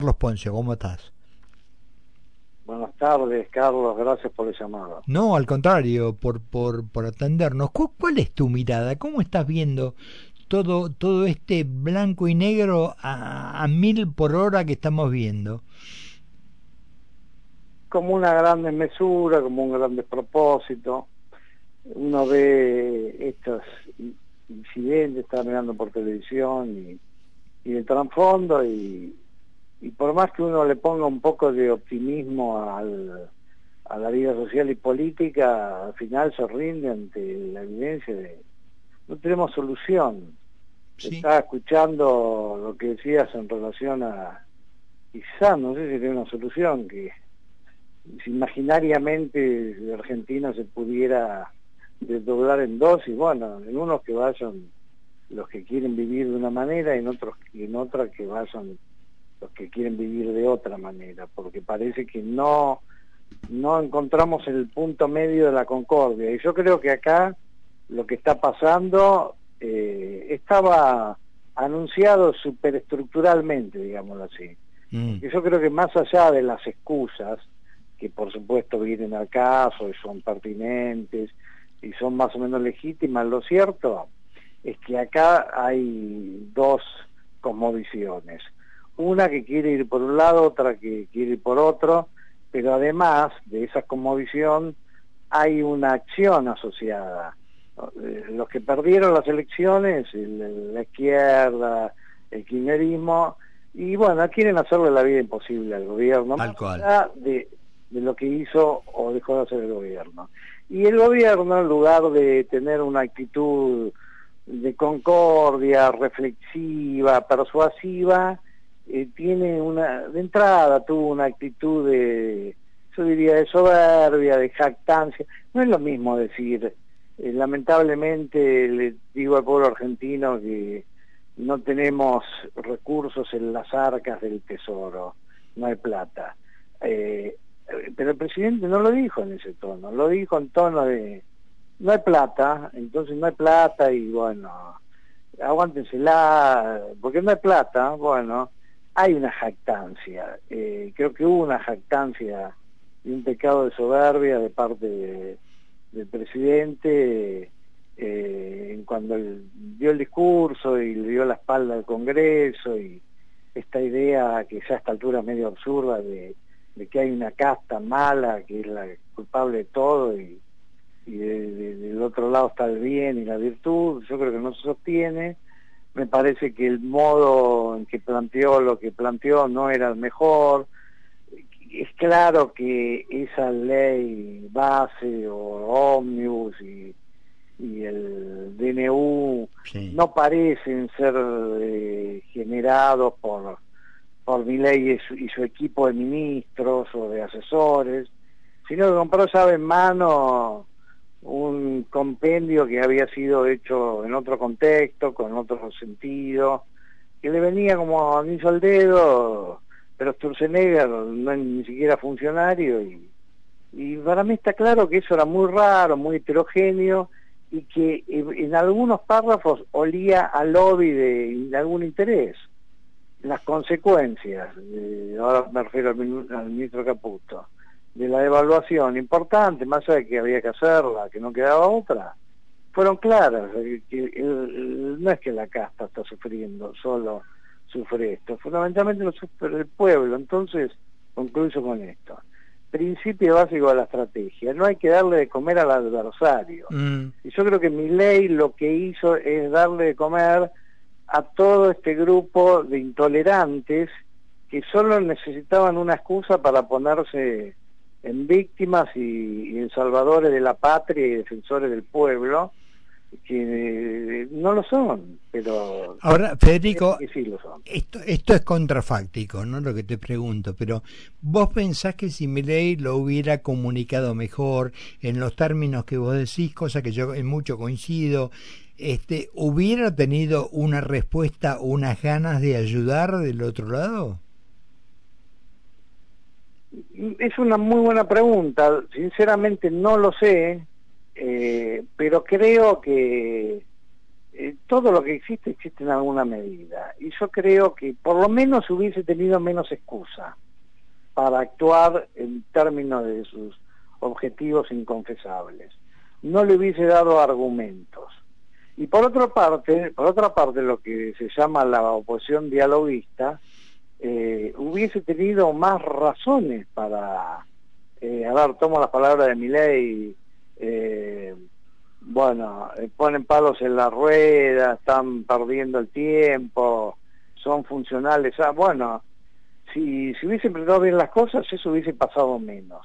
Carlos Poncio, ¿cómo estás? Buenas tardes, Carlos, gracias por el llamado. No, al contrario, por, por, por atendernos. ¿Cuál, es tu mirada? ¿Cómo estás viendo todo, todo este blanco y negro a, mil por hora que estamos viendo? Como una gran desmesura, como un gran despropósito. Uno ve estos incidentes, está mirando por televisión y, y el trasfondo y y por más que uno le ponga un poco de optimismo al, a la vida social y política, al final se rinde ante la evidencia de no tenemos solución. Estaba escuchando lo que decías en relación a quizá, no sé si tiene una solución, que si imaginariamente Argentina se pudiera desdoblar en dos y bueno, en unos que vayan los que quieren vivir de una manera y en otros y en otra que vayan los que quieren vivir de otra manera, porque parece que no, no encontramos el punto medio de la concordia. Y yo creo que acá lo que está pasando eh, estaba anunciado superestructuralmente, digámoslo así. Mm. Y yo creo que más allá de las excusas, que por supuesto vienen al caso y son pertinentes y son más o menos legítimas, lo cierto es que acá hay dos cosmovisiones una que quiere ir por un lado, otra que quiere ir por otro, pero además de esa conmovisión hay una acción asociada. Eh, los que perdieron las elecciones, la izquierda, el kirchnerismo, y bueno, quieren hacerle la vida imposible al gobierno, más allá de, de lo que hizo o dejó de hacer el gobierno. Y el gobierno, en lugar de tener una actitud de concordia, reflexiva, persuasiva, eh, tiene una, de entrada tuvo una actitud de, yo diría, de soberbia, de jactancia. No es lo mismo decir, eh, lamentablemente le digo al pueblo argentino que no tenemos recursos en las arcas del tesoro, no hay plata. Eh, pero el presidente no lo dijo en ese tono, lo dijo en tono de, no hay plata, entonces no hay plata y bueno, aguántensela, porque no hay plata, bueno, hay una jactancia, eh, creo que hubo una jactancia y un pecado de soberbia de parte del presidente eh, cuando dio el discurso y le dio la espalda al Congreso y esta idea que ya a esta altura medio absurda de, que hay una casta mala que es la culpable de todo y, del otro lado está el bien y la virtud, yo creo que no se sostiene me parece que el modo en que planteó lo que planteó no era el mejor. Es claro que esa ley base o ómnibus y, el DNU no parecen ser eh, generados por, por mi ley y su, y su, equipo de ministros o de asesores, sino que compró llave en mano un compendio que había sido hecho en otro contexto, con otro sentido, que le venía como anillo al dedo, pero Sturzenegger no es ni siquiera funcionario y, para mí está claro que eso era muy raro, muy heterogéneo y que en algunos párrafos olía al lobby de, algún interés. Las consecuencias, ahora me refiero al ministro Caputo, de la evaluación importante, más allá de que había que hacerla, que no quedaba otra, fueron claras. no es que la casta está sufriendo, solo sufre esto, fundamentalmente lo sufre el pueblo. Entonces, concluyo con esto. Principio básico de la estrategia, no hay que darle de comer al adversario. Mm. Y yo creo que mi ley lo que hizo es darle de comer a todo este grupo de intolerantes que solo necesitaban una excusa para ponerse en víctimas y, en salvadores de la patria y defensores del pueblo, que eh, no lo son, pero... Ahora, Federico, Esto, esto es contrafáctico, ¿no? Lo que te pregunto, pero ¿vos pensás que si ley lo hubiera comunicado mejor en los términos que vos decís, cosa que yo en mucho coincido, este, ¿hubiera tenido una respuesta, unas ganas de ayudar del otro lado? Es una muy buena pregunta, sinceramente no lo sé, eh, pero creo que eh, todo lo que existe existe en alguna medida. Y yo creo que por lo menos hubiese tenido menos excusa para actuar en términos de sus objetivos inconfesables. No le hubiese dado argumentos. Y por otra parte, por otra parte, lo que se llama la oposición dialoguista, eh, hubiese tenido más razones para, eh, a ver, tomo las palabras de mi ley, eh, bueno, eh, ponen palos en la rueda, están perdiendo el tiempo, son funcionales, ah, bueno, si, si hubiesen presentado bien las cosas, eso hubiese pasado menos.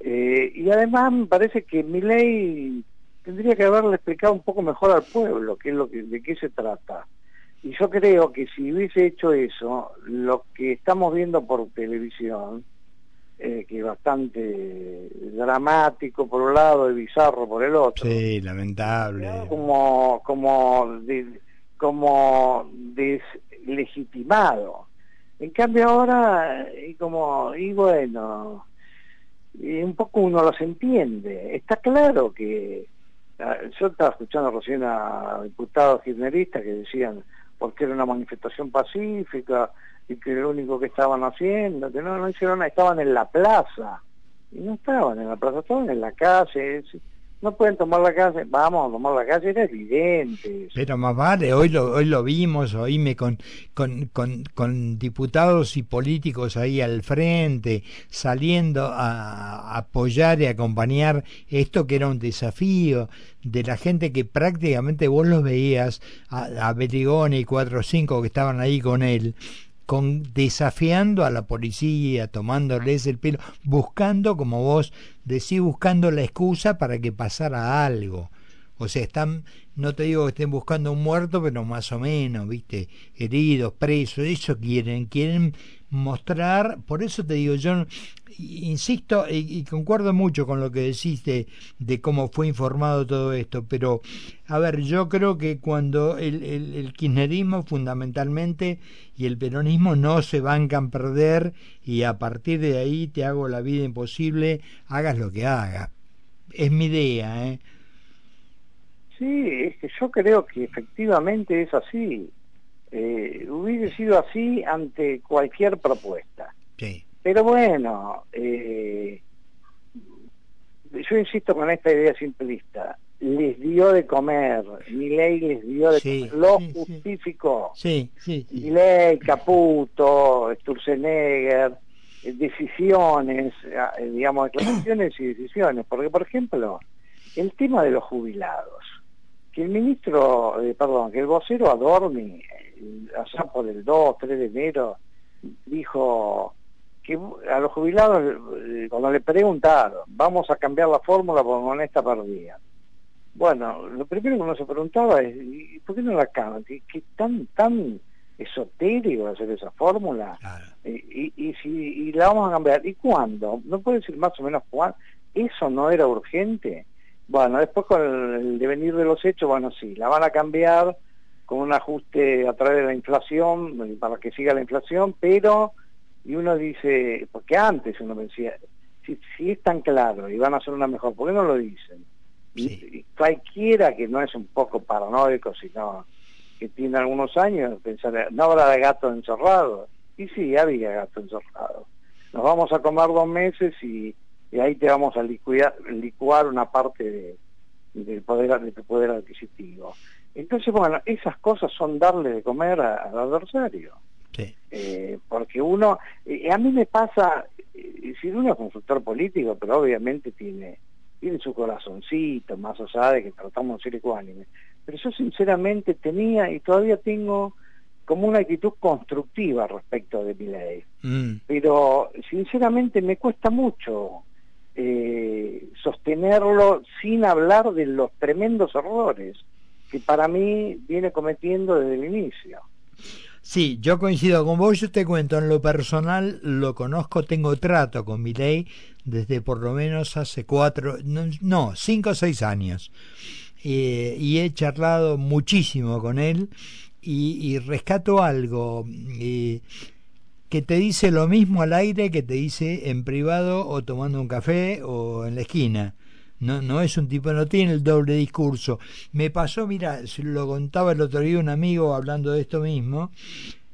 y además me parece que mi ley tendría que haberle explicado un poco mejor al pueblo qué es lo que, de qué se trata. Y yo creo que si hubiese hecho eso, lo que estamos viendo por televisión, eh, que es bastante dramático por un lado y bizarro por el otro. Sí, lamentable. Como, como, como deslegitimado. En cambio ahora, y como, y bueno, y un poco uno los entiende. Está claro que Ah, yo estaba escuchando recién a diputados kirchneristas que decían porque era una manifestación pacífica y que lo único que estaban haciendo, que no, no hicieron nada, estaban en la plaza. Y no estaban en la plaza, estaban en la calle no pueden tomar la calle, vamos a tomar la calle, era evidente. Pero más vale, hoy lo, hoy lo vimos, oíme con, con, con, con diputados y políticos ahí al frente, saliendo a apoyar y acompañar esto que era un desafío de la gente que prácticamente vos los veías, a, a y cuatro o cinco que estaban ahí con él, con, desafiando a la policía, tomándoles el pelo, buscando, como vos decís, buscando la excusa para que pasara algo. O sea, están, no te digo que estén buscando un muerto, pero más o menos, viste, heridos, presos, eso quieren, quieren mostrar, por eso te digo, yo insisto y, concuerdo mucho con lo que decís de, cómo fue informado todo esto, pero a ver, yo creo que cuando el, el, kirchnerismo fundamentalmente y el peronismo no se bancan perder y a partir de ahí te hago la vida imposible, hagas lo que hagas. Es mi idea, ¿eh? Sí, es que yo creo que efectivamente es así. Eh, hubiese sido así ante cualquier propuesta. Sí. Pero bueno, eh, yo insisto con esta idea simplista. Les dio de comer, mi ley les dio de comer, lo justificó. Sí, sí, Mi ley, Caputo, Sturzenegger, eh, decisiones, eh, digamos, declaraciones y decisiones. Porque, por ejemplo, el tema de los jubilados, que el ministro, perdón, que el vocero Adorni, allá por el 2, 3 de enero, dijo que a los jubilados, eh, cuando le preguntaron, vamos a cambiar la fórmula por moneda perdida. Bueno, lo primero que uno se preguntaba es, ¿y por qué no la cambian? ¿Qué, tan, tan esotérico hacer esa fórmula? Y, y, si y la vamos a cambiar, ¿y cuándo? ¿No puede decir más o menos cuándo? ¿Eso no era urgente? Bueno, después con el devenir de los hechos, bueno, sí, la van a cambiar con un ajuste a través de la inflación, para que siga la inflación, pero y uno dice, porque antes uno decía, si, si es tan claro y van a hacer una mejor, ¿por qué no lo dicen? Y, cualquiera que no es un poco paranoico, sino que tiene algunos años, pensar, no habrá de gato encerrado. Y sí, había gato encerrado. Nos vamos a comer dos meses y, ahí te vamos a licuar, licuar una parte de, del poder, de tu poder adquisitivo. Entonces, bueno, esas cosas son darle de comer al adversario. Eh, porque uno, eh, a mí me pasa, eh, si uno es consultor político, pero obviamente tiene, tiene su corazoncito, más allá de que tratamos de ser ecuánimes, pero yo sinceramente tenía y todavía tengo como una actitud constructiva respecto de mi ley. Mm. Pero sinceramente me cuesta mucho sostenerlo sin hablar de los tremendos errores que para mí viene cometiendo desde el inicio. Sí, yo coincido con vos, yo te cuento, en lo personal lo conozco, tengo trato con mi ley desde por lo menos hace cuatro, no, cinco o seis años. Eh, y he charlado muchísimo con él y, rescato algo eh, que te dice lo mismo al aire que te dice en privado o tomando un café o en la esquina no, no es un tipo, no tiene el doble discurso. Me pasó, mira, lo contaba el otro día un amigo hablando de esto mismo,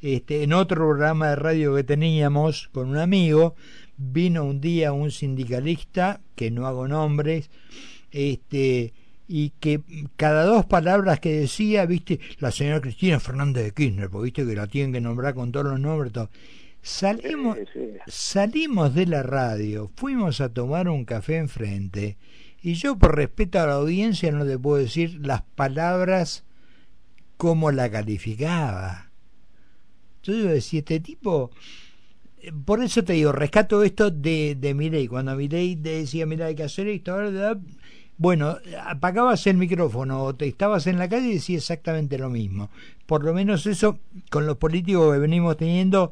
este, en otro programa de radio que teníamos con un amigo, vino un día un sindicalista, que no hago nombres, este, y que cada dos palabras que decía, viste, la señora Cristina Fernández de Kirchner, porque viste que la tienen que nombrar con todos los nombres, Salimos, salimos de la radio, fuimos a tomar un café enfrente, y yo por respeto a la audiencia no le puedo decir las palabras como la calificaba. Yo digo, si este tipo por eso te digo, rescato esto de, de Miley. Cuando Miley te decía, mira, hay que hacer esto, bueno, apagabas el micrófono o te estabas en la calle y decía exactamente lo mismo. Por lo menos eso, con los políticos que venimos teniendo,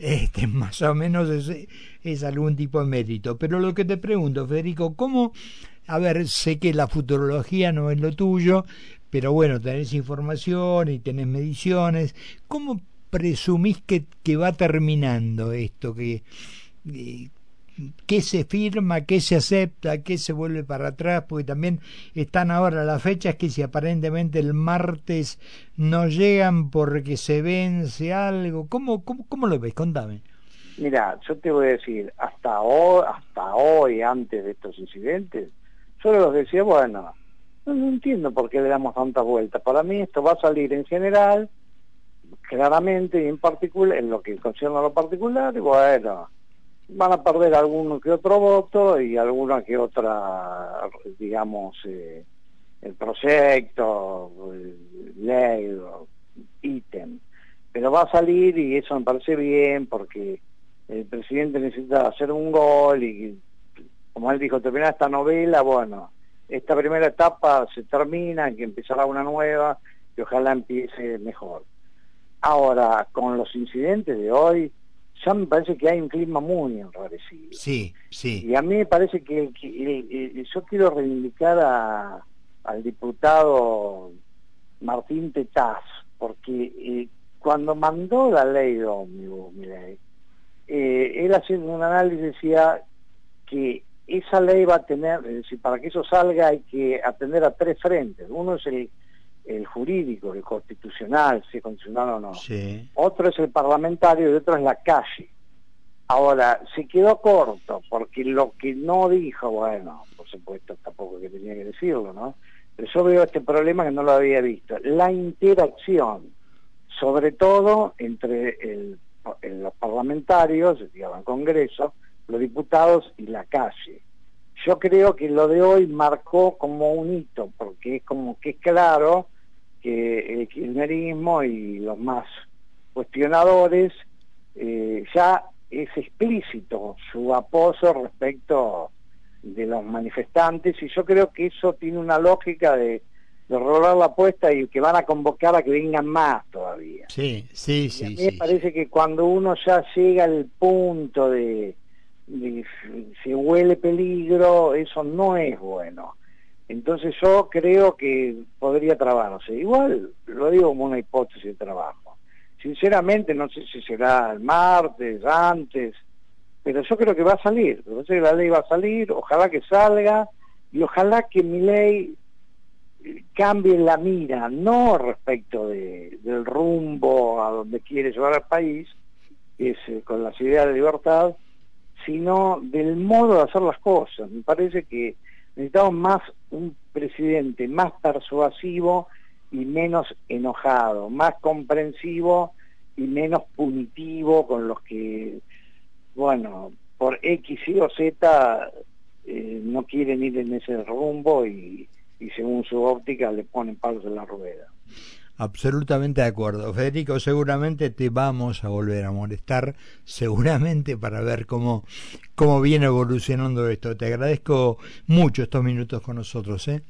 este, más o menos es, algún tipo de mérito. Pero lo que te pregunto, Federico, ¿cómo, a ver, sé que la futurología no es lo tuyo, pero bueno, tenés información y tenés mediciones, ¿cómo presumís que, que va terminando esto? Que, eh, ¿Qué se firma, qué se acepta, qué se vuelve para atrás? Porque también están ahora las fechas que si aparentemente el martes no llegan porque se vence algo. ¿Cómo, cómo, cómo lo ves? Contame. Mira, yo te voy a decir, hasta hoy, hasta hoy, antes de estos incidentes, yo los decía, bueno, no, entiendo por qué le damos tantas vueltas. Para mí esto va a salir en general, claramente y en particular, en lo que concierne a lo particular, y bueno, van a perder alguno que otro voto y alguna que otra, digamos, eh, el proyecto, ley, ítem. Pero va a salir y eso me parece bien porque el presidente necesita hacer un gol y, como él dijo, terminar esta novela, bueno, esta primera etapa se termina, que empezará una nueva y ojalá empiece mejor. Ahora, con los incidentes de hoy, ya me parece que hay un clima muy enrarecido. Sí, sí. Y a mí me parece que, yo quiero reivindicar a, al diputado Martín Tetaz, porque eh, cuando mandó la ley de ómnibus, eh, él haciendo un análisis decía que esa ley va a tener, es decir, para que eso salga hay que atender a tres frentes. Uno es el el jurídico, el constitucional, si es constitucional o no. Otro es el parlamentario y otro es la calle. Ahora, se quedó corto, porque lo que no dijo, bueno, por supuesto tampoco que tenía que decirlo, ¿no? Pero yo veo este problema que no lo había visto. La interacción, sobre todo entre el, los parlamentarios, digamos, el Congreso, los diputados y la calle. Yo creo que lo de hoy marcó como un hito, porque es como que es claro que el kirchnerismo y los más cuestionadores eh, ya es explícito su apoyo respecto de los manifestantes y yo creo que eso tiene una lógica de, de rolar la apuesta y que van a convocar a que vengan más todavía. Sí, sí, sí. a mí me parece que cuando uno ya llega al punto de, de se huele peligro, eso no es bueno. Entonces yo creo que podría trabarse. Igual lo digo como una hipótesis de trabajo. Sinceramente no sé si será el martes, antes, pero yo creo que va a salir. Sé que la ley va a salir, ojalá que salga y ojalá que mi ley cambie la mira, no respecto de, del rumbo a donde quiere llevar al país, es eh, con las ideas de libertad, sino del modo de hacer las cosas. Me parece que necesitamos más un presidente más persuasivo y menos enojado, más comprensivo y menos punitivo con los que, bueno, por X, Y o Z eh, no quieren ir en ese rumbo y, y según su óptica le ponen palos en la rueda. Absolutamente de acuerdo. Federico, seguramente te vamos a volver a molestar, seguramente para ver cómo, cómo viene evolucionando esto. Te agradezco mucho estos minutos con nosotros. ¿eh?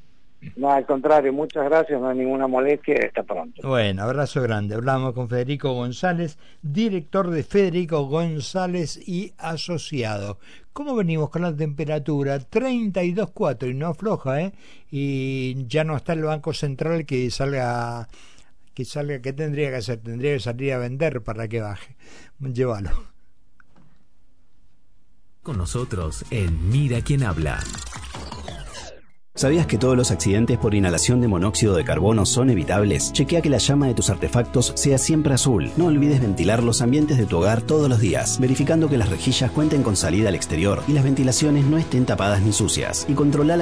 No, al contrario, muchas gracias, no hay ninguna molestia, hasta pronto. Bueno, abrazo grande. Hablamos con Federico González, director de Federico González y Asociado. ¿Cómo venimos con la temperatura? 32.4 y no afloja, ¿eh? Y ya no está el Banco Central que salga que salga, ¿qué tendría que hacer? Tendría que salir a vender para que baje. Llévalo. Con nosotros en Mira quién habla. ¿Sabías que todos los accidentes por inhalación de monóxido de carbono son evitables? Chequea que la llama de tus artefactos sea siempre azul. No olvides ventilar los ambientes de tu hogar todos los días, verificando que las rejillas cuenten con salida al exterior y las ventilaciones no estén tapadas ni sucias. Y controla